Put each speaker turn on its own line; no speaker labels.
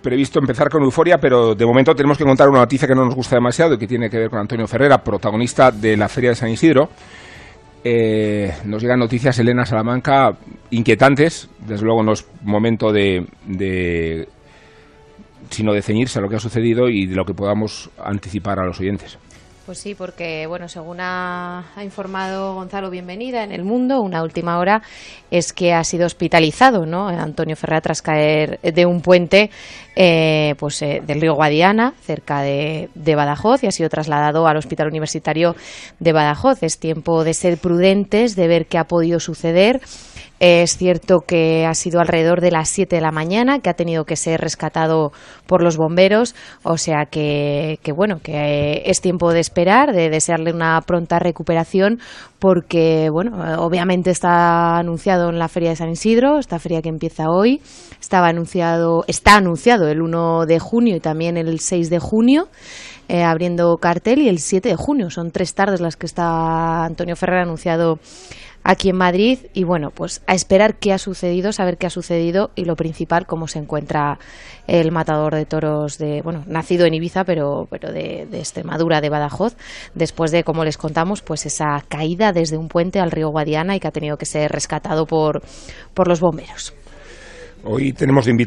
previsto empezar con euforia, pero de momento tenemos que contar una noticia que no nos gusta demasiado y que tiene que ver con Antonio Ferrera, protagonista de la Feria de San Isidro. Eh, nos llegan noticias, Elena Salamanca, inquietantes. Desde luego no es momento de, de sino de ceñirse a lo que ha sucedido y de lo que podamos anticipar a los oyentes.
Pues sí, porque bueno, según ha, informado Gonzalo Bienvenida en El Mundo, una última hora es que ha sido hospitalizado, ¿no? Antonio Ferrer tras caer de un puente, eh, pues eh, del río Guadiana, cerca de, de, Badajoz, y ha sido trasladado al Hospital Universitario de Badajoz. Es tiempo de ser prudentes, de ver qué ha podido suceder. Es cierto que ha sido alrededor de las 7 de la mañana, que ha tenido que ser rescatado por los bomberos, o sea que, que bueno, que es tiempo de esperar, de desearle una pronta recuperación, porque bueno, obviamente está anunciado en la Feria de San Isidro, esta feria que empieza hoy, estaba anunciado, está anunciado el 1 de junio y también el 6 de junio. Eh, abriendo cartel y el 7 de junio. Son tres tardes las que está Antonio Ferrer anunciado aquí en Madrid y bueno, pues a esperar qué ha sucedido, saber qué ha sucedido y lo principal, cómo se encuentra el matador de toros de, bueno, nacido en Ibiza, pero, pero de, Extremadura, de Badajoz, después de, como les contamos, pues esa caída desde un puente al río Guadiana y que ha tenido que ser rescatado por, por los bomberos.
Hoy tenemos de